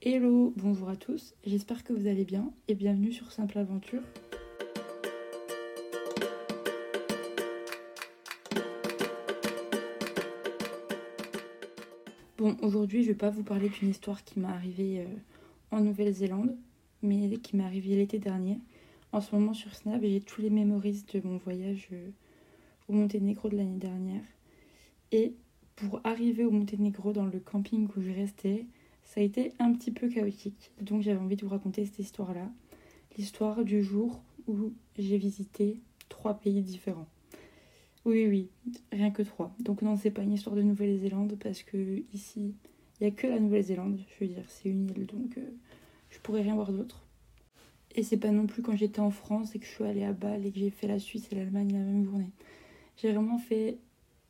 Hello, bonjour à tous, j'espère que vous allez bien et bienvenue sur Simple Aventure. Bon, aujourd'hui je vais pas vous parler d'une histoire qui m'est arrivée euh, en Nouvelle-Zélande, mais qui m'est arrivée l'été dernier. En ce moment sur Snap, j'ai tous les memories de mon voyage euh, au Monténégro de l'année dernière. Et pour arriver au Monténégro dans le camping où je restais, ça a été un petit peu chaotique. Donc j'avais envie de vous raconter cette histoire-là. L'histoire du jour où j'ai visité trois pays différents. Oui, oui, rien que trois. Donc non, c'est pas une histoire de Nouvelle-Zélande parce que ici, il n'y a que la Nouvelle-Zélande. Je veux dire, c'est une île, donc euh, je pourrais rien voir d'autre. Et c'est pas non plus quand j'étais en France et que je suis allée à Bâle et que j'ai fait la Suisse et l'Allemagne la même journée. J'ai vraiment fait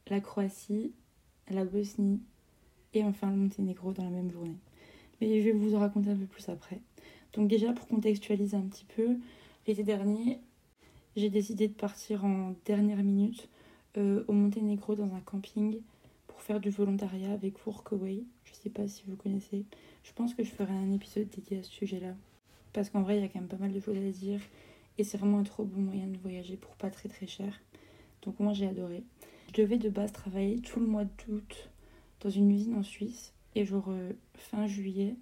la Croatie, la Bosnie et enfin le Monténégro dans la même journée. Mais je vais vous en raconter un peu plus après. Donc déjà pour contextualiser un petit peu, l'été dernier, j'ai décidé de partir en dernière minute euh, au Monténégro dans un camping pour faire du volontariat avec Workaway. Je sais pas si vous connaissez. Je pense que je ferai un épisode dédié à ce sujet-là. Parce qu'en vrai, il y a quand même pas mal de choses à dire. Et c'est vraiment un trop bon moyen de voyager pour pas très très cher. Donc moi j'ai adoré. Je devais de base travailler tout le mois d'août dans une usine en Suisse. Et genre euh, fin juillet,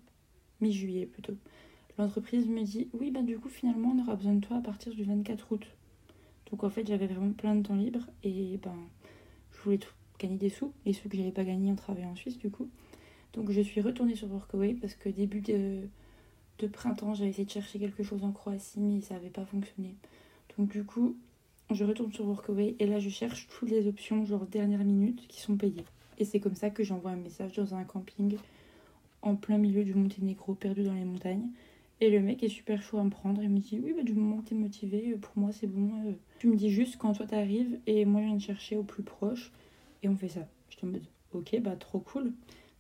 mi-juillet plutôt, l'entreprise me dit oui ben du coup finalement on aura besoin de toi à partir du 24 août. Donc en fait j'avais vraiment plein de temps libre et ben je voulais gagner des sous, les sous que j'avais pas gagnés en travaillant en Suisse du coup. Donc je suis retournée sur Workaway parce que début de, de printemps j'avais essayé de chercher quelque chose en Croatie mais ça n'avait pas fonctionné. Donc du coup je retourne sur Workaway et là je cherche toutes les options genre dernière minute qui sont payées. Et c'est comme ça que j'envoie un message dans un camping en plein milieu du Monténégro, perdu dans les montagnes. Et le mec est super chaud à me prendre. Il me dit Oui, bah, du moment que t'es motivé, euh, pour moi c'est bon. Euh. Tu me dis juste quand toi t'arrives et moi je viens de chercher au plus proche. Et on fait ça. Je te mode Ok, bah trop cool.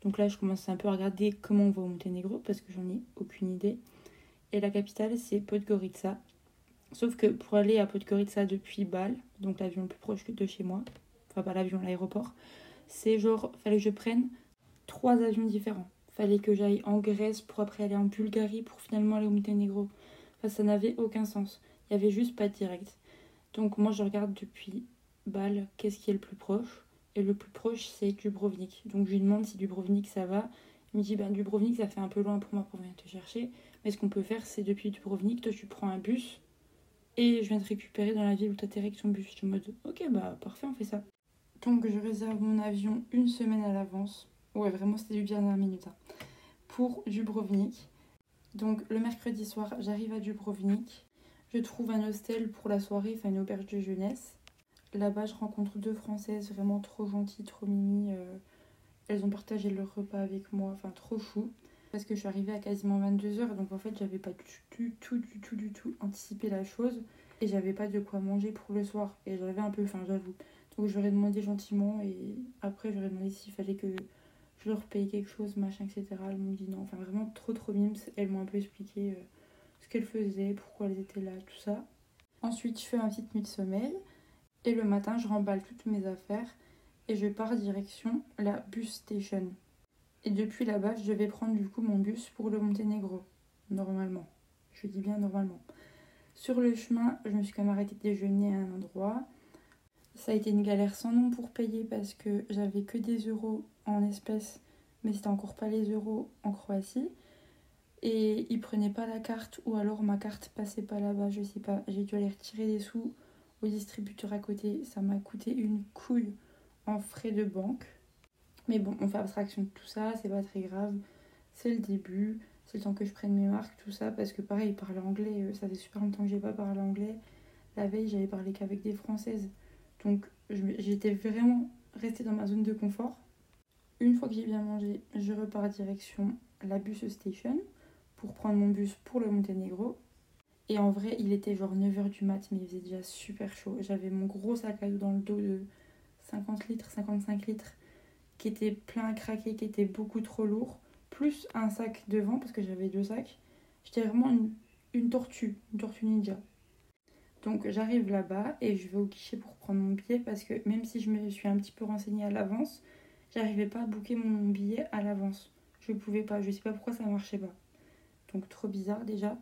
Donc là, je commence un peu à regarder comment on va au Monténégro parce que j'en ai aucune idée. Et la capitale, c'est Podgorica. Sauf que pour aller à Podgorica depuis Bâle, donc l'avion le plus proche de chez moi, enfin pas l'avion, l'aéroport, c'est genre, fallait que je prenne trois avions différents. Fallait que j'aille en Grèce pour après aller en Bulgarie pour finalement aller au Monténégro. Enfin, ça n'avait aucun sens. Il n'y avait juste pas de direct. Donc moi, je regarde depuis Bâle, qu'est-ce qui est le plus proche. Et le plus proche, c'est Dubrovnik. Donc je lui demande si Dubrovnik, ça va. Il me dit, ben Dubrovnik, ça fait un peu loin pour moi pour venir te chercher. Mais ce qu'on peut faire, c'est depuis Dubrovnik, toi, tu prends un bus. Et je viens te récupérer dans la ville où tu atterris avec ton bus. Je te mode, ok, bah parfait, on fait ça. Donc je réserve mon avion une semaine à l'avance. Ouais, vraiment c'était du dernière minute. Hein. Pour Dubrovnik. Donc le mercredi soir, j'arrive à Dubrovnik. Je trouve un hostel pour la soirée, enfin une auberge de jeunesse. Là-bas, je rencontre deux Françaises vraiment trop gentilles, trop mimi. Euh, elles ont partagé leur repas avec moi, enfin trop chou. Parce que je suis arrivée à quasiment 22h, donc en fait, j'avais pas du tout, du tout, du tout anticipé la chose. Et j'avais pas de quoi manger pour le soir. Et j'avais un peu faim, j'avoue. Donc j'aurais demandé gentiment et après j'aurais demandé s'il fallait que je leur paye quelque chose, machin, etc. Elles m'ont dit non, enfin vraiment trop trop mimes. Elles m'ont un peu expliqué euh, ce qu'elles faisaient, pourquoi elles étaient là, tout ça. Ensuite je fais ma petite nuit de sommeil et le matin je remballe toutes mes affaires et je pars direction la bus station. Et depuis là-bas je vais prendre du coup mon bus pour le Monténégro, normalement. Je dis bien normalement. Sur le chemin, je me suis quand même arrêtée de déjeuner à un endroit. Ça a été une galère sans nom pour payer parce que j'avais que des euros en espèces, mais c'était encore pas les euros en Croatie. Et ils prenaient pas la carte ou alors ma carte passait pas là-bas, je sais pas. J'ai dû aller retirer des sous au distributeur à côté. Ça m'a coûté une couille en frais de banque. Mais bon, on fait abstraction de tout ça, c'est pas très grave. C'est le début, c'est le temps que je prenne mes marques, tout ça, parce que pareil, parler anglais, euh, ça fait super longtemps que j'ai pas parlé anglais. La veille, j'avais parlé qu'avec des françaises. Donc j'étais vraiment restée dans ma zone de confort. Une fois que j'ai bien mangé, je repars direction la bus station pour prendre mon bus pour le Monténégro. Et en vrai, il était genre 9h du mat, mais il faisait déjà super chaud. J'avais mon gros sac à dos dans le dos de 50 litres, 55 litres, qui était plein à craquer, qui était beaucoup trop lourd, plus un sac devant, parce que j'avais deux sacs. J'étais vraiment une, une tortue, une tortue ninja. Donc j'arrive là-bas et je vais au guichet pour prendre mon billet parce que même si je me suis un petit peu renseignée à l'avance, j'arrivais pas à booker mon billet à l'avance. Je pouvais pas, je sais pas pourquoi ça marchait pas. Donc trop bizarre déjà.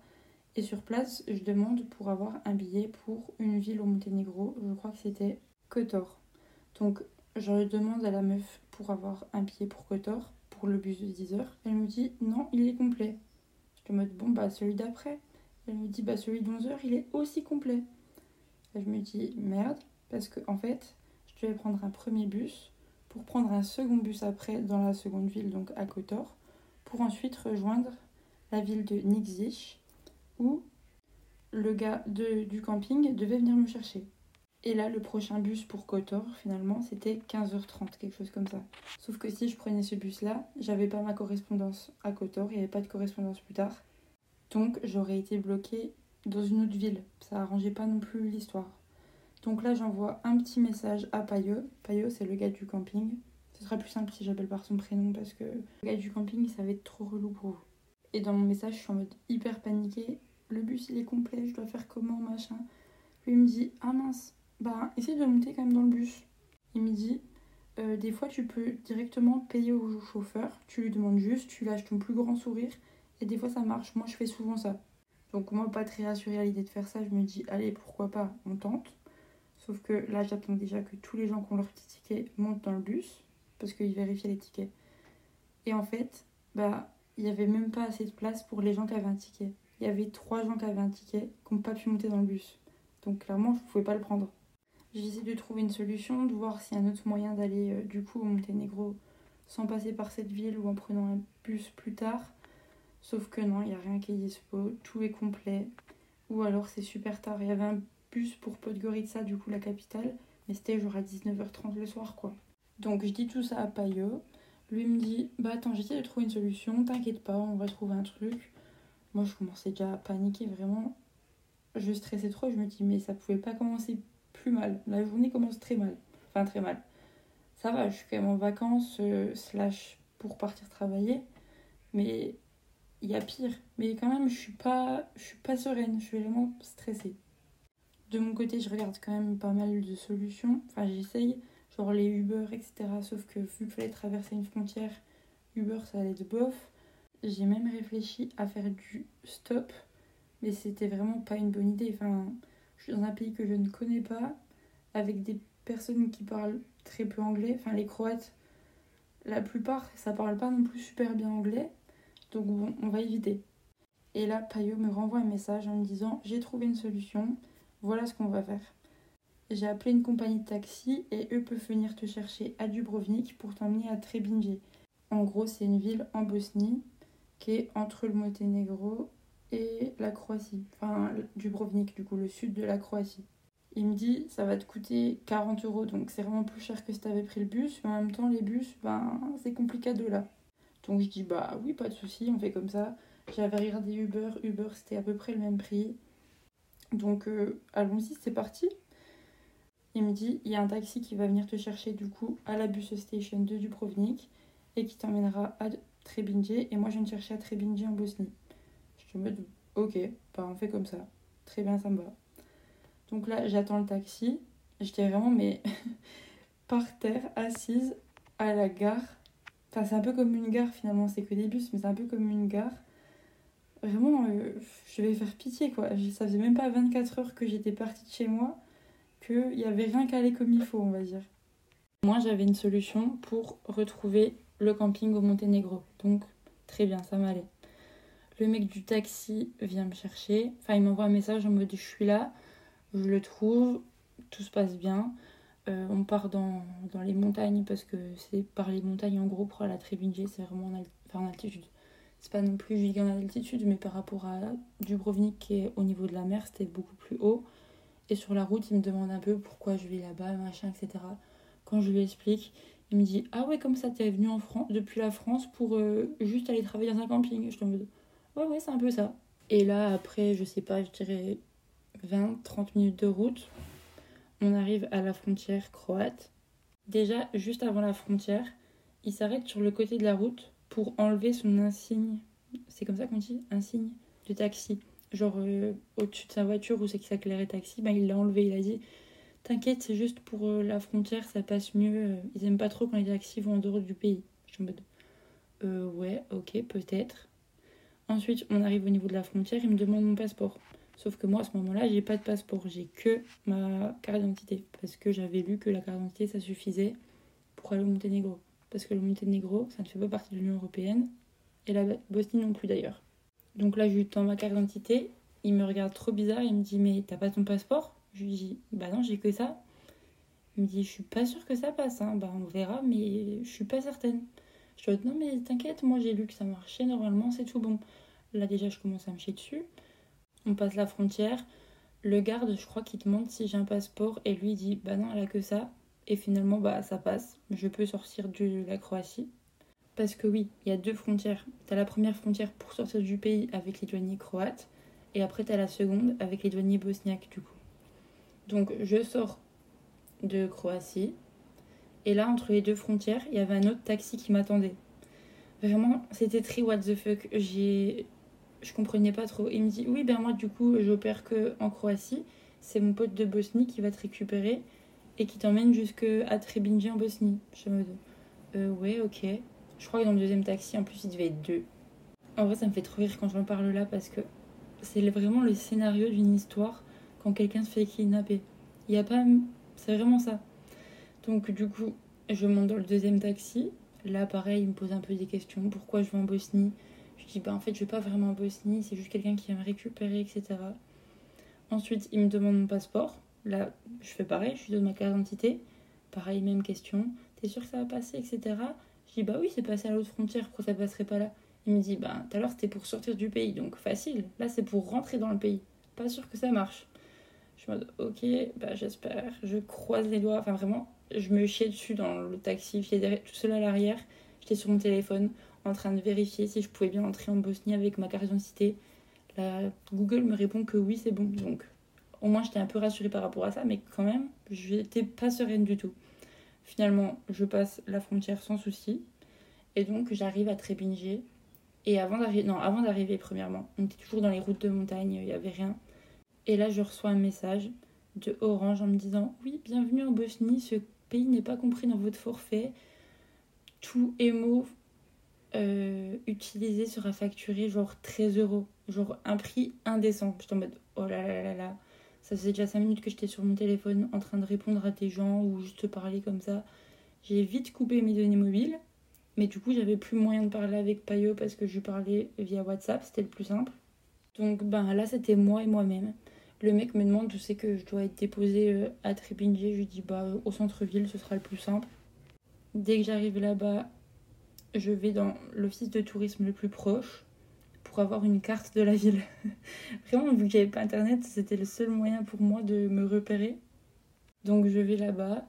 Et sur place, je demande pour avoir un billet pour une ville au Monténégro. Je crois que c'était Kotor. Donc je demande à la meuf pour avoir un billet pour Kotor, pour le bus de 10h. Elle me dit non, il est complet. Je te mode bon bah celui d'après. Elle me dit bah celui de 11h il est aussi complet. Et je me dis merde, parce que en fait, je devais prendre un premier bus pour prendre un second bus après dans la seconde ville, donc à Kotor, pour ensuite rejoindre la ville de Nixich où le gars de, du camping devait venir me chercher. Et là, le prochain bus pour Kotor, finalement, c'était 15h30, quelque chose comme ça. Sauf que si je prenais ce bus-là, j'avais pas ma correspondance à Kotor, il n'y avait pas de correspondance plus tard. Donc, j'aurais été bloquée dans une autre ville. Ça arrangeait pas non plus l'histoire. Donc là, j'envoie un petit message à Payo. Payo, c'est le gars du camping. Ce sera plus simple si j'appelle par son prénom parce que le gars du camping, ça va être trop relou pour vous. Et dans mon message, je suis en mode hyper paniquée. Le bus, il est complet, je dois faire comment, machin. Lui, il me dit Ah mince, bah essaye de monter quand même dans le bus. Il me dit euh, Des fois, tu peux directement payer au chauffeur. Tu lui demandes juste, tu lâches ton plus grand sourire. Et des fois, ça marche. Moi, je fais souvent ça. Donc, moi, pas très rassurée à l'idée de faire ça, je me dis Allez, pourquoi pas, on tente. Sauf que là, j'attends déjà que tous les gens qui ont leur petit ticket montent dans le bus. Parce qu'ils vérifient les tickets. Et en fait, bah il n'y avait même pas assez de place pour les gens qui avaient un ticket. Il y avait trois gens qui avaient un ticket qui n'ont pas pu monter dans le bus. Donc clairement, je ne pouvais pas le prendre. J'essaie de trouver une solution, de voir s'il y a un autre moyen d'aller euh, du coup au Monténégro sans passer par cette ville ou en prenant un bus plus tard. Sauf que non, il n'y a rien qui est dispo, tout est complet. Ou alors c'est super tard. Il y avait un bus pour Podgorica, du coup la capitale, mais c'était genre à 19h30 le soir quoi. Donc je dis tout ça à Payot. Lui me dit Bah attends, j'essaie de trouver une solution, t'inquiète pas, on va trouver un truc. Moi, je commençais déjà à paniquer vraiment. Je stressais trop, je me dis Mais ça pouvait pas commencer plus mal. La journée commence très mal. Enfin, très mal. Ça va, je suis quand même en vacances, euh, slash pour partir travailler. Mais il y a pire. Mais quand même, je suis pas, je suis pas sereine, je suis vraiment stressée. De mon côté, je regarde quand même pas mal de solutions. Enfin, j'essaye genre les Uber, etc. Sauf que vu qu'il fallait traverser une frontière, Uber ça allait de bof. J'ai même réfléchi à faire du stop, mais c'était vraiment pas une bonne idée. Enfin, je suis dans un pays que je ne connais pas, avec des personnes qui parlent très peu anglais. Enfin, les Croates, la plupart, ça parle pas non plus super bien anglais. On va éviter. Et là, Payo me renvoie un message en me disant J'ai trouvé une solution, voilà ce qu'on va faire. J'ai appelé une compagnie de taxi et eux peuvent venir te chercher à Dubrovnik pour t'emmener à Trebinje. En gros, c'est une ville en Bosnie qui est entre le Monténégro et la Croatie. Enfin, Dubrovnik, du coup, le sud de la Croatie. Il me dit, ça va te coûter 40 euros, donc c'est vraiment plus cher que si t'avais pris le bus, mais en même temps, les bus, ben, c'est compliqué de là. Donc je dis, bah oui, pas de souci, on fait comme ça. J'avais regardé Uber, Uber c'était à peu près le même prix. Donc euh, allons-y, c'est parti. Il me dit il y a un taxi qui va venir te chercher du coup à la bus station de Dubrovnik et qui t'emmènera à Trebinje et moi je viens te chercher à Trebinje en Bosnie. Je te mode ok, bah on fait comme ça. Très bien, ça me va. Donc là, j'attends le taxi. J'étais vraiment mais par terre, assise à la gare. Enfin, c'est un peu comme une gare finalement, c'est que des bus, mais c'est un peu comme une gare. Vraiment, euh, je vais faire pitié quoi. Ça faisait même pas 24 heures que j'étais partie de chez moi qu'il n'y avait rien qu'à aller comme il faut, on va dire. Moi, j'avais une solution pour retrouver le camping au Monténégro. Donc, très bien, ça m'allait. Le mec du taxi vient me chercher. Enfin, il m'envoie un message en mode je suis là, je le trouve, tout se passe bien. Euh, on part dans, les montagnes parce que c'est par les montagnes en gros pour à Trebinje, c'est vraiment en, altitude. C'est pas non plus giga en altitude, mais par rapport à Dubrovnik qui est au niveau de la mer, c'était beaucoup plus haut. Et sur la route, il me demande un peu pourquoi je vais là-bas, machin, etc. Quand je lui explique, il me dit Ah ouais, comme ça, t'es venu en France, depuis la France pour euh, juste aller travailler dans un camping. Je te dis Ouais, ouais, c'est un peu ça. Et là, après, je sais pas, je dirais 20-30 minutes de route, on arrive à la frontière croate. Déjà, juste avant la frontière, il s'arrête sur le côté de la route pour enlever son insigne. C'est comme ça qu'on dit Insigne de taxi genre euh, au-dessus de sa voiture où c'est que ça clairait taxi, bah, il l'a enlevé. Il a dit T'inquiète, c'est juste pour euh, la frontière, ça passe mieux. Ils aiment pas trop quand les taxis vont en dehors du pays. Je suis en mode euh, ouais, ok, peut-être. Ensuite, on arrive au niveau de la frontière, il me demande mon passeport. Sauf que moi, à ce moment-là, j'ai pas de passeport, j'ai que ma carte d'identité. Parce que j'avais lu que la carte d'identité, ça suffisait pour aller au Monténégro. Parce que le Monténégro, ça ne fait pas partie de l'Union Européenne. Et la Bosnie non plus d'ailleurs. Donc là, je lui tends ma carte d'identité. Il me regarde trop bizarre. Il me dit Mais t'as pas ton passeport? Je lui dis Bah non, j'ai que ça. Il me dit Je suis pas sûre que ça passe. Hein. Bah on verra, mais je suis pas certaine. Je lui dis Non, mais t'inquiète, moi j'ai lu que ça marchait. Normalement, c'est tout bon. Là, déjà, je commence à me chier dessus. On passe la frontière. Le garde, je crois qu'il demande si j'ai un passeport. Et lui, dit Bah non, elle a que ça. Et finalement, bah ça passe. Je peux sortir de la Croatie. Parce que oui, il y a deux frontières. Tu as la première frontière pour sortir du pays avec les douaniers croates. Et après, tu as la seconde avec les douaniers bosniaques, du coup. Donc, je sors de Croatie. Et là, entre les deux frontières, il y avait un autre taxi qui m'attendait. Vraiment, c'était très what the fuck. J'ai... Je comprenais pas trop. Il me dit Oui, ben moi, du coup, j'opère que en Croatie. C'est mon pote de Bosnie qui va te récupérer et qui t'emmène jusqu'à Trebinje en Bosnie. Je me dis euh, Ouais, ok. Je crois que dans le deuxième taxi, en plus, il devait être deux. En vrai, ça me fait trop rire quand j'en parle là parce que c'est vraiment le scénario d'une histoire quand quelqu'un se fait kidnapper. Il n'y a pas. C'est vraiment ça. Donc, du coup, je monte dans le deuxième taxi. Là, pareil, il me pose un peu des questions. Pourquoi je vais en Bosnie? Je dis, bah en fait, je vais pas vraiment en Bosnie, c'est juste quelqu'un qui va me récupérer, etc. Ensuite, il me demande mon passeport. Là, je fais pareil, je lui donne ma carte d'identité. Pareil, même question. T'es sûr que ça va passer, etc. Je dis bah oui, c'est passé à l'autre frontière, pourquoi ça passerait pas là? Il me dit bah tout à l'heure c'était pour sortir du pays, donc facile. Là c'est pour rentrer dans le pays. Pas sûr que ça marche. Je me dis ok, bah j'espère. Je croise les doigts. Enfin vraiment, je me chiais dessus dans le taxi, tout seul à l'arrière. J'étais sur mon téléphone en train de vérifier si je pouvais bien entrer en Bosnie avec ma carte d'identité. Google me répond que oui, c'est bon. Donc au moins j'étais un peu rassurée par rapport à ça, mais quand même, je n'étais pas sereine du tout. Finalement, je passe la frontière sans souci. Et donc, j'arrive à Trébinje. Et avant d'arriver, non, avant d'arriver, premièrement, on était toujours dans les routes de montagne, il n'y avait rien. Et là, je reçois un message de Orange en me disant Oui, bienvenue en Bosnie, ce pays n'est pas compris dans votre forfait. Tout émo euh, utilisé sera facturé genre 13 euros. Genre un prix indécent. Je en mode Oh là là là là. Ça faisait déjà 5 minutes que j'étais sur mon téléphone en train de répondre à des gens ou juste parler comme ça. J'ai vite coupé mes données mobiles. Mais du coup, j'avais plus moyen de parler avec Payo parce que je parlais via WhatsApp, c'était le plus simple. Donc ben là, c'était moi et moi-même. Le mec me demande où c'est que je dois être déposé euh, à Trépinje. Je lui dis bah au centre-ville, ce sera le plus simple. Dès que j'arrive là-bas, je vais dans l'office de tourisme le plus proche pour avoir une carte de la ville. Vraiment, vu qu'il n'y avait pas internet, c'était le seul moyen pour moi de me repérer. Donc je vais là-bas,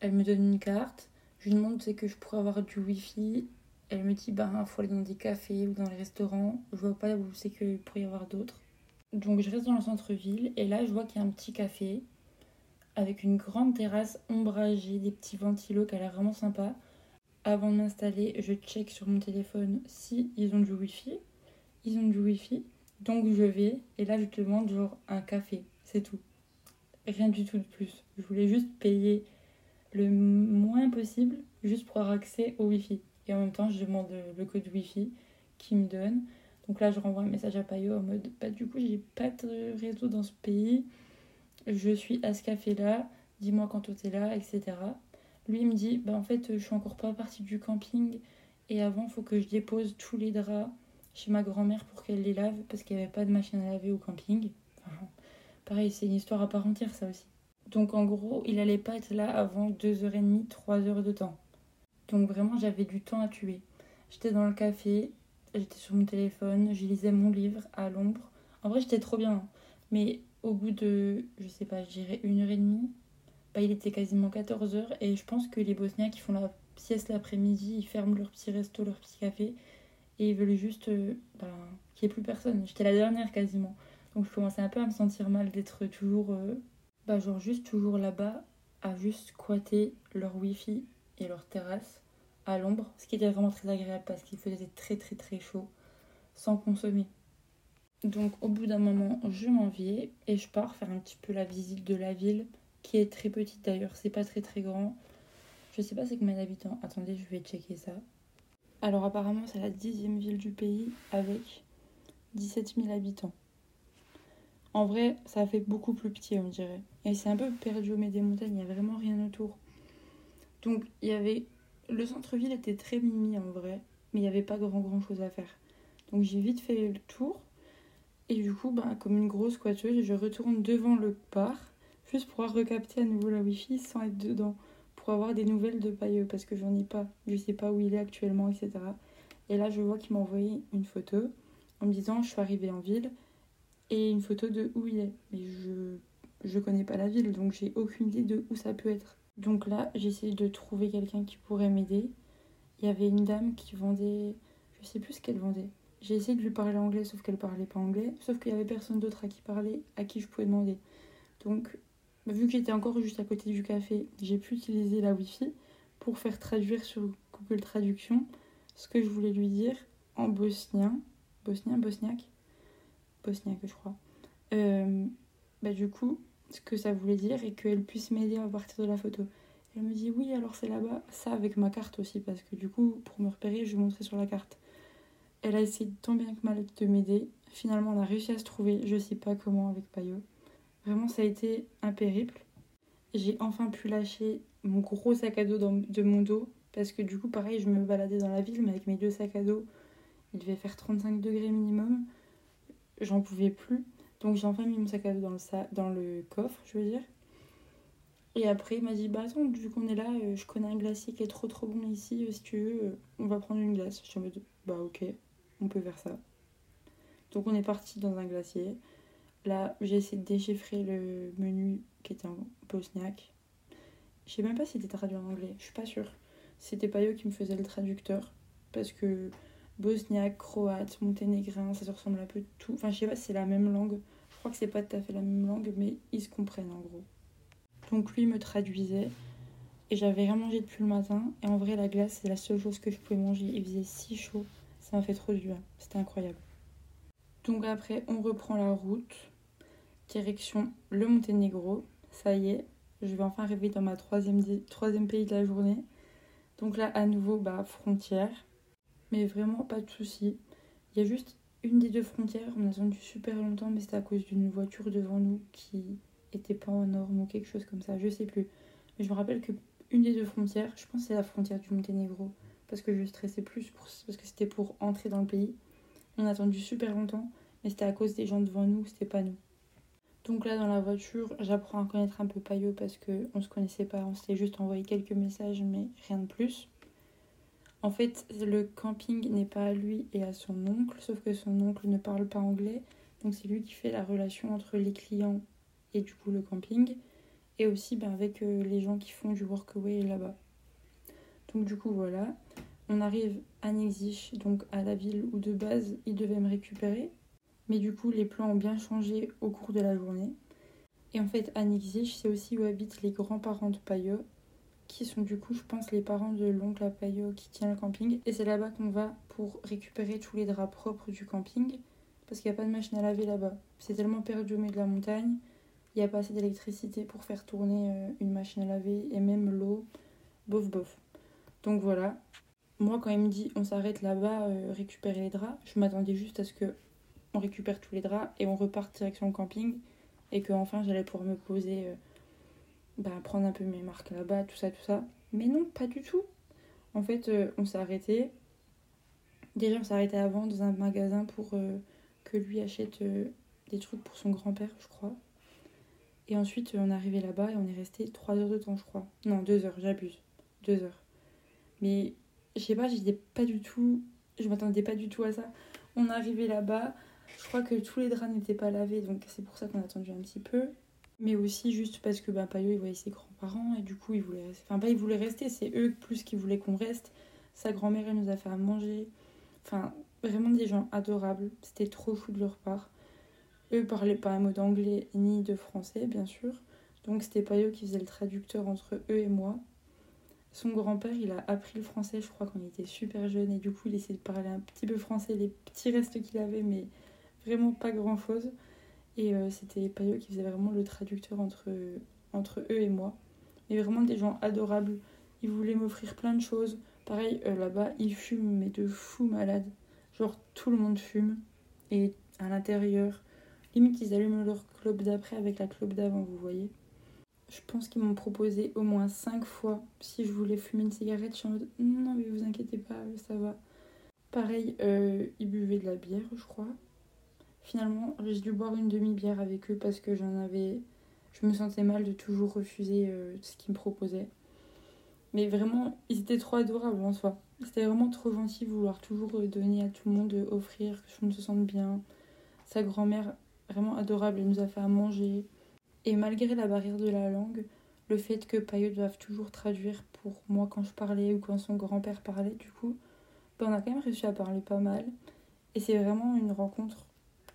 elle me donne une carte, je lui demande c'est que je pourrais avoir du wifi. Elle me dit bah faut aller dans des cafés ou dans les restaurants. Je vois pas où c'est qu'il pourrait y avoir d'autres. Donc je reste dans le centre-ville et là je vois qu'il y a un petit café avec une grande terrasse ombragée, des petits ventilos qui a l'air vraiment sympa. Avant de m'installer, je check sur mon téléphone si ils ont du wifi ils ont du wifi. Donc je vais et là je te demande genre un café, c'est tout. Rien du tout de plus. Je voulais juste payer le moins possible juste pour avoir accès au wifi. Et en même temps je demande le code wifi qui me donne. Donc là je renvoie un message à Payo en mode bah du coup j'ai pas de réseau dans ce pays. Je suis à ce café là, dis-moi quand tu es là, etc. Lui me dit bah en fait je suis encore pas partie du camping et avant faut que je dépose tous les draps chez ma grand-mère pour qu'elle les lave parce qu'il n'y avait pas de machine à laver au camping. pareil, c'est une histoire à part entière ça aussi. Donc en gros, il allait pas être là avant 2h30, 3h de temps. Donc vraiment, j'avais du temps à tuer. J'étais dans le café, j'étais sur mon téléphone, je lisais mon livre à l'ombre. En vrai, j'étais trop bien. Hein. Mais au bout de, je sais pas, je dirais une heure et demie, bah, il était quasiment 14h et je pense que les Bosniens qui font la sieste l'après-midi, ils ferment leur petit resto, leur petit café et ils veulent juste euh, ben, qu'il n'y ait plus personne. J'étais la dernière quasiment. Donc je commençais un peu à me sentir mal d'être toujours, euh, bah, juste toujours là-bas, à juste squatter leur wifi et leur terrasse à l'ombre, ce qui était vraiment très agréable parce qu'il faisait très très très chaud sans consommer. Donc au bout d'un moment, je m'en vais et je pars faire un petit peu la visite de la ville, qui est très petite d'ailleurs, c'est pas très très grand. Je sais pas c'est combien d'habitants. Attendez, je vais checker ça. Alors apparemment c'est la dixième ville du pays avec 17 000 habitants. En vrai, ça fait beaucoup plus petit, on dirait. Et c'est un peu perdu au milieu des montagnes, il n'y a vraiment rien autour. Donc il y avait... Le centre-ville était très mimi en vrai, mais il n'y avait pas grand grand chose à faire. Donc j'ai vite fait le tour. Et du coup, bah, comme une grosse squatteuse, je retourne devant le bar, juste pour pouvoir recapter à nouveau la wifi sans être dedans, pour avoir des nouvelles de Pailleux, parce que j'en ai pas, je sais pas où il est actuellement, etc. Et là, je vois qu'il m'a envoyé une photo en me disant je suis arrivée en ville et une photo de où il est. Mais je je connais pas la ville, donc j'ai aucune idée de où ça peut être. Donc là, j'essaie de trouver quelqu'un qui pourrait m'aider. Il y avait une dame qui vendait, je sais plus ce qu'elle vendait. J'ai essayé de lui parler anglais, sauf qu'elle parlait pas anglais. Sauf qu'il y avait personne d'autre à qui parler, à qui je pouvais demander. Donc, vu que j'étais encore juste à côté du café, j'ai pu utiliser la Wi-Fi pour faire traduire sur Google Traduction ce que je voulais lui dire en bosnien. Bosnien, bosniaque? Bosniaque, je crois. Euh, bah, du coup, ce que ça voulait dire et qu'elle puisse m'aider à partir de la photo. Elle me dit oui, alors c'est là-bas. Ça avec ma carte aussi, parce que du coup, pour me repérer, je montrer sur la carte. Elle a essayé tant bien que mal de m'aider. Finalement, on a réussi à se trouver, je sais pas comment, avec Payot. Vraiment, ça a été un périple. J'ai enfin pu lâcher mon gros sac à dos de mon dos. Parce que du coup, pareil, je me baladais dans la ville, mais avec mes deux sacs à dos, il devait faire 35 degrés minimum. J'en pouvais plus. Donc j'ai enfin mis mon sac à dos dans le, coffre, je veux dire. Et après, il m'a dit Bah attends, vu qu'on est là, euh, je connais un glacier qui est trop trop bon ici. Euh, si tu veux, euh, on va prendre une glace. Je suis en mode Bah ok, on peut faire ça. Donc on est parti dans un glacier. Là, j'ai essayé de déchiffrer le menu qui était en bosniaque. Je sais même pas si c'était traduit en anglais, je suis pas sûre. C'était eux qui me faisait le traducteur. Parce que bosniaque, croate, monténégrin, ça se ressemble un peu tout. Enfin, je sais pas si c'est la même langue. Je crois que c'est pas tout à fait la même langue, mais ils se comprennent en gros. Donc lui me traduisait. Et j'avais rien mangé depuis le matin. Et en vrai, la glace, c'est la seule chose que je pouvais manger. Il faisait si chaud. Ça m'a fait trop du bien. C'était incroyable. Donc après, on reprend la route. Direction le Monténégro. Ça y est, je vais enfin arriver dans ma troisième, pays de la journée. Donc là, à nouveau, bah, frontière. Mais vraiment, pas de soucis. Il y a juste une des deux frontières. On a attendu super longtemps, mais c'était à cause d'une voiture devant nous qui était pas en norme ou quelque chose comme ça. Je sais plus. Mais je me rappelle que une des deux frontières, je pense que c'est la frontière du Monténégro. Parce que je stressais plus, parce que c'était pour entrer dans le pays. On a attendu super longtemps, mais c'était à cause des gens devant nous, c'était pas nous. Donc là, dans la voiture, j'apprends à connaître un peu Payot parce qu'on se connaissait pas, on s'était juste envoyé quelques messages, mais rien de plus. En fait, le camping n'est pas à lui et à son oncle, sauf que son oncle ne parle pas anglais, donc c'est lui qui fait la relation entre les clients et du coup le camping, et aussi ben, avec euh, les gens qui font du workaway là-bas. Donc du coup voilà, on arrive à Nexich, donc à la ville où de base il devait me récupérer, mais du coup les plans ont bien changé au cours de la journée. Et en fait, à Nexich, c'est aussi où habitent les grands-parents de Payot, qui sont du coup, je pense, les parents de l'oncle à Payot qui tient le camping. Et c'est là-bas qu'on va pour récupérer tous les draps propres du camping, parce qu'il n'y a pas de machine à laver là-bas. C'est tellement perdu au milieu de la montagne, il n'y a pas assez d'électricité pour faire tourner euh, une machine à laver, et même l'eau, bof bof. Donc voilà. Moi, quand il me dit on s'arrête là-bas, euh, récupérer les draps, je m'attendais juste à ce que on récupère tous les draps et on reparte direction le camping et que enfin j'allais pouvoir me poser, euh, bah, prendre un peu mes marques là-bas, tout ça, tout ça. Mais non, pas du tout. En fait, on s'est arrêté. Déjà, on s'est arrêté avant dans un magasin pour que lui achète des trucs pour son grand-père, je crois. Et ensuite, on est arrivé là-bas et on est resté 3 heures de temps, je crois. Non, 2 heures, j'abuse. 2 heures. Mais je sais pas, j'étais pas du tout. Je m'attendais pas du tout à ça. On arrivé là-bas. Je crois que tous les draps n'étaient pas lavés, donc c'est pour ça qu'on a attendu un petit peu. Mais aussi juste parce que bah, Payot, il voyait ses grands-parents et du coup, il voulait rester. Enfin, pas il voulait rester, c'est eux plus qui voulaient qu'on reste. Sa grand-mère, elle nous a fait à manger. Enfin, vraiment des gens adorables. C'était trop fou de leur part. Eux parlaient pas un mot d'anglais ni de français, bien sûr. Donc c'était eux qui faisait le traducteur entre eux et moi. Son grand-père, il a appris le français, je crois, quand il était super jeune. Et du coup, il essayait de parler un petit peu français, les petits restes qu'il avait, mais vraiment pas grand-chose. Et euh, c'était Payot qui faisait vraiment le traducteur entre, entre eux et moi. Mais vraiment des gens adorables. Ils voulaient m'offrir plein de choses. Pareil, euh, là-bas, ils fument, mais de fou malade. Genre, tout le monde fume. Et à l'intérieur, limite, ils allument leur club d'après avec la club d'avant, vous voyez. Je pense qu'ils m'ont proposé au moins 5 fois si je voulais fumer une cigarette. Je suis en mode non, mais vous inquiétez pas, ça va. Pareil, euh, ils buvaient de la bière, je crois. Finalement, j'ai dû boire une demi-bière avec eux parce que j'en avais. Je me sentais mal de toujours refuser euh, ce qu'ils me proposaient. Mais vraiment, ils étaient trop adorables en soi. C'était vraiment trop gentil vouloir toujours donner à tout le monde, offrir, que tout le monde se sente bien. Sa grand-mère, vraiment adorable, elle nous a fait à manger. Et malgré la barrière de la langue, le fait que Payot doive toujours traduire pour moi quand je parlais ou quand son grand-père parlait, du coup, ben on a quand même réussi à parler pas mal. Et c'est vraiment une rencontre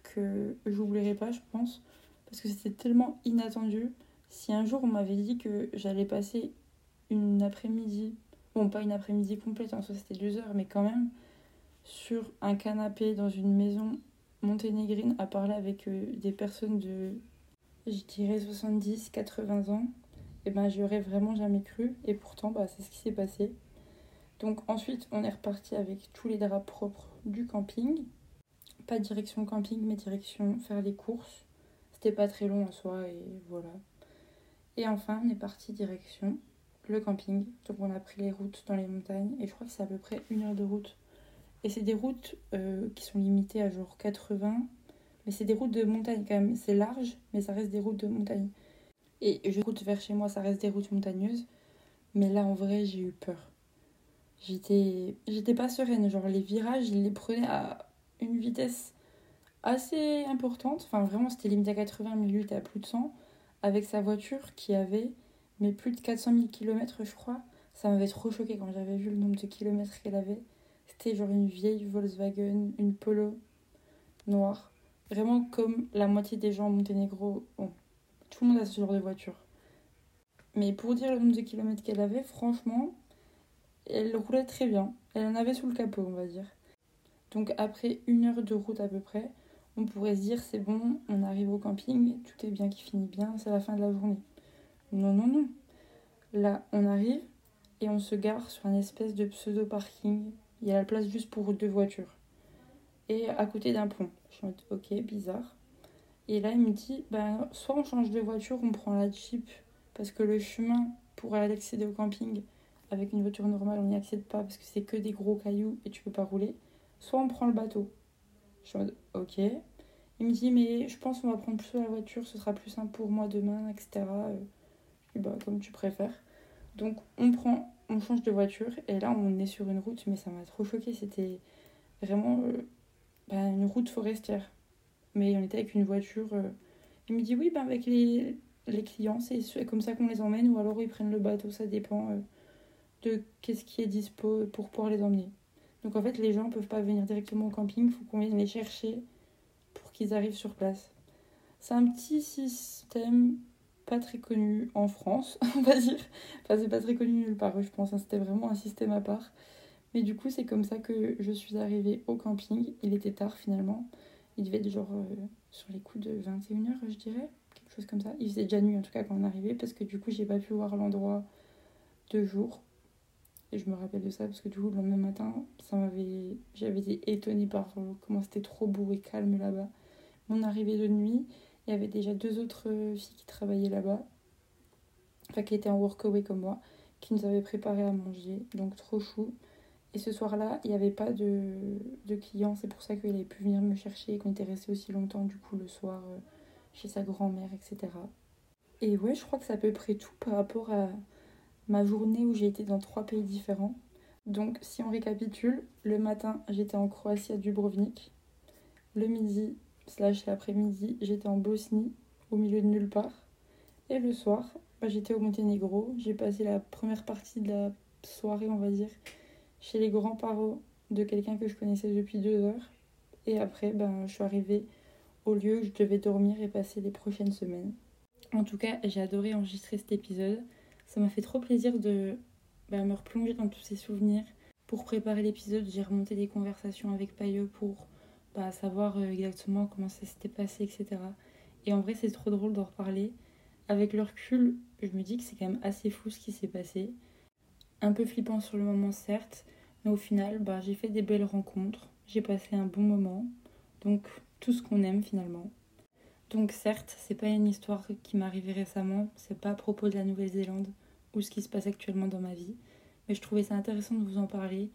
que j'oublierai pas, je pense, parce que c'était tellement inattendu. Si un jour on m'avait dit que j'allais passer une après-midi, bon, pas une après-midi complète, en soi c'était deux heures, mais quand même, sur un canapé dans une maison monténégrine à parler avec euh, des personnes de, je dirais, 70-80 ans, et eh ben j'aurais vraiment jamais cru, et pourtant, bah, c'est ce qui s'est passé. Donc ensuite, on est reparti avec tous les draps propres du camping. Pas direction camping, mais direction faire les courses. C'était pas très long en soi, et voilà. Et enfin, on est parti direction le camping. Donc on a pris les routes dans les montagnes et je crois que c'est à peu près une heure de route. Et c'est des routes euh, qui sont limitées à genre 80, mais c'est des routes de montagne quand même. C'est large, mais ça reste des routes de montagne. Et je route vers chez moi, ça reste des routes montagneuses. Mais là en vrai j'ai eu peur. J'étais j'étais pas sereine, genre les virages, il les prenait à une vitesse assez importante. Enfin vraiment c'était limité à 80 minutes à plus de 100 avec sa voiture qui avait mais plus de 400 000 km, je crois. Ça m'avait trop choqué quand j'avais vu le nombre de kilomètres qu'elle avait. C'était genre une vieille Volkswagen, une Polo noire. Vraiment comme la moitié des gens en Monténégro ont. Tout le monde a ce genre de voiture. Mais pour dire le nombre de kilomètres qu'elle avait, franchement, elle roulait très bien. Elle en avait sous le capot, on va dire. Donc après une heure de route à peu près, on pourrait se dire c'est bon, on arrive au camping, tout est bien qui finit bien, c'est la fin de la journée. Non, non, non. Là, on arrive et on se gare sur un espèce de pseudo-parking. Il y a la place juste pour deux voitures. Et à côté d'un pont. Je en mode, ok, bizarre. Et là, il me dit, ben, soit on change de voiture, on prend la Jeep, parce que le chemin pour aller accéder au camping avec une voiture normale, on n'y accède pas parce que c'est que des gros cailloux et tu peux pas rouler. Soit on prend le bateau. Je suis en mode, ok. Il me dit, mais je pense qu'on va prendre plus la voiture, ce sera plus simple pour moi demain, etc bah, comme tu préfères. Donc on prend, on change de voiture et là on est sur une route, mais ça m'a trop choqué. C'était vraiment bah, une route forestière. Mais on était avec une voiture. Euh, il me dit oui, bah, avec les, les clients, c'est comme ça qu'on les emmène ou alors ils prennent le bateau, ça dépend euh, de qu'est-ce qui est dispo pour pouvoir les emmener. Donc en fait, les gens peuvent pas venir directement au camping, il faut qu'on vienne les chercher pour qu'ils arrivent sur place. C'est un petit système pas très connu en France, on va dire. Enfin, c'est pas très connu nulle part, je pense. Hein. C'était vraiment un système à part. Mais du coup, c'est comme ça que je suis arrivée au camping. Il était tard finalement. Il devait être genre euh, sur les coups de 21h, je dirais. Quelque chose comme ça. Il faisait déjà nuit en tout cas quand on arrivait parce que du coup, j'ai pas pu voir l'endroit de jour. Et je me rappelle de ça parce que du coup, le lendemain matin, ça m'avait... j'avais été étonnée par euh, comment c'était trop beau et calme là-bas. Mon arrivée de nuit, il y avait déjà deux autres filles qui travaillaient là-bas, enfin qui étaient en workaway comme moi, qui nous avaient préparé à manger, donc trop chou. Et ce soir-là, il n'y avait pas de, de clients, c'est pour ça qu'il avait pu venir me chercher et qu'on était resté aussi longtemps du coup le soir euh, chez sa grand-mère, etc. Et ouais, je crois que c'est à peu près tout par rapport à ma journée où j'ai été dans trois pays différents. Donc si on récapitule, le matin j'étais en Croatie à Dubrovnik, le midi slash l'après-midi, j'étais en Bosnie, au milieu de nulle part. Et le soir, bah, j'étais au Monténégro. J'ai passé la première partie de la soirée, on va dire, chez les grands-parents de quelqu'un que je connaissais depuis deux heures. Et après, ben, je suis arrivée au lieu où je devais dormir et passer les prochaines semaines. En tout cas, j'ai adoré enregistrer cet épisode. Ça m'a fait trop plaisir de ben, me replonger dans tous ces souvenirs. Pour préparer l'épisode, j'ai remonté des conversations avec Payeux pour bah, savoir euh, exactement comment ça s'était passé, etc. Et en vrai, c'est trop drôle d'en reparler. Avec le recul, je me dis que c'est quand même assez fou ce qui s'est passé. Un peu flippant sur le moment, certes, mais au final, bah, j'ai fait des belles rencontres, j'ai passé un bon moment, donc tout ce qu'on aime finalement. Donc certes, c'est pas une histoire qui m'est arrivée récemment, c'est pas à propos de la Nouvelle-Zélande ou ce qui se passe actuellement dans ma vie, mais je trouvais ça intéressant de vous en parler.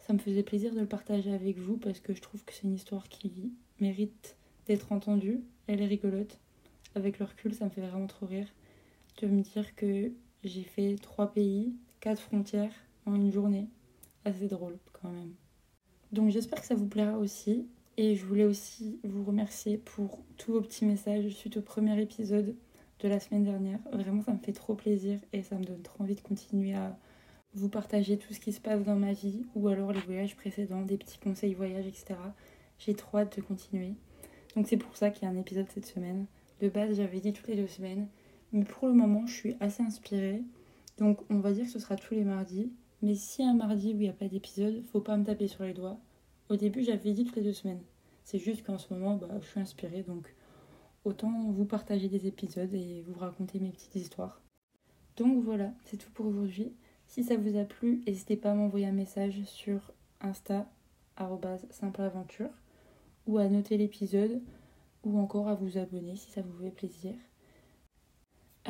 Ça me faisait plaisir de le partager avec vous parce que je trouve que c'est une histoire qui mérite d'être entendue. Elle est rigolote. Avec le recul, ça me fait vraiment trop rire de me dire que j'ai fait trois pays, quatre frontières en une journée. Assez drôle quand même. Donc j'espère que ça vous plaira aussi. Et je voulais aussi vous remercier pour tous vos petits messages suite au premier épisode de la semaine dernière. Vraiment, ça me fait trop plaisir et ça me donne trop envie de continuer à vous partager tout ce qui se passe dans ma vie ou alors les voyages précédents, des petits conseils voyages, etc. J'ai trop hâte de continuer. Donc c'est pour ça qu'il y a un épisode cette semaine. De base, j'avais dit toutes les deux semaines. Mais pour le moment, je suis assez inspirée. Donc on va dire que ce sera tous les mardis. Mais si un mardi où il n'y a pas d'épisode, faut pas me taper sur les doigts. Au début, j'avais dit toutes les deux semaines. C'est juste qu'en ce moment, bah, je suis inspirée, donc autant vous partager des épisodes et vous raconter mes petites histoires. Donc voilà, c'est tout pour aujourd'hui. Si ça vous a plu, n'hésitez pas à m'envoyer un message sur Insta, simpleaventure, ou à noter l'épisode, ou encore à vous abonner si ça vous fait plaisir.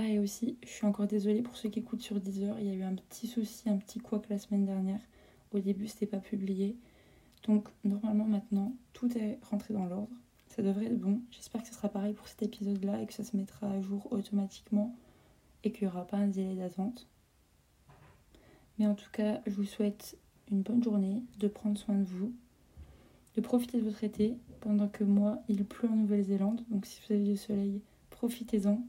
Ah et aussi, je suis encore désolée pour ceux qui écoutent sur Deezer, il y a eu un petit souci, un petit couac la semaine dernière. Au début, c'était pas publié. Donc normalement maintenant tout est rentré dans l'ordre. Ça devrait être bon. J'espère que ce sera pareil pour cet épisode-là et que ça se mettra à jour automatiquement et qu'il n'y aura pas un délai d'attente. Mais en tout cas, je vous souhaite une bonne journée, de prendre soin de vous, de profiter de votre été pendant que moi, il pleut en Nouvelle-Zélande. Donc si vous avez du soleil, profitez-en.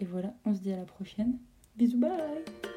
Et voilà, on se dit à la prochaine. Bisous, bye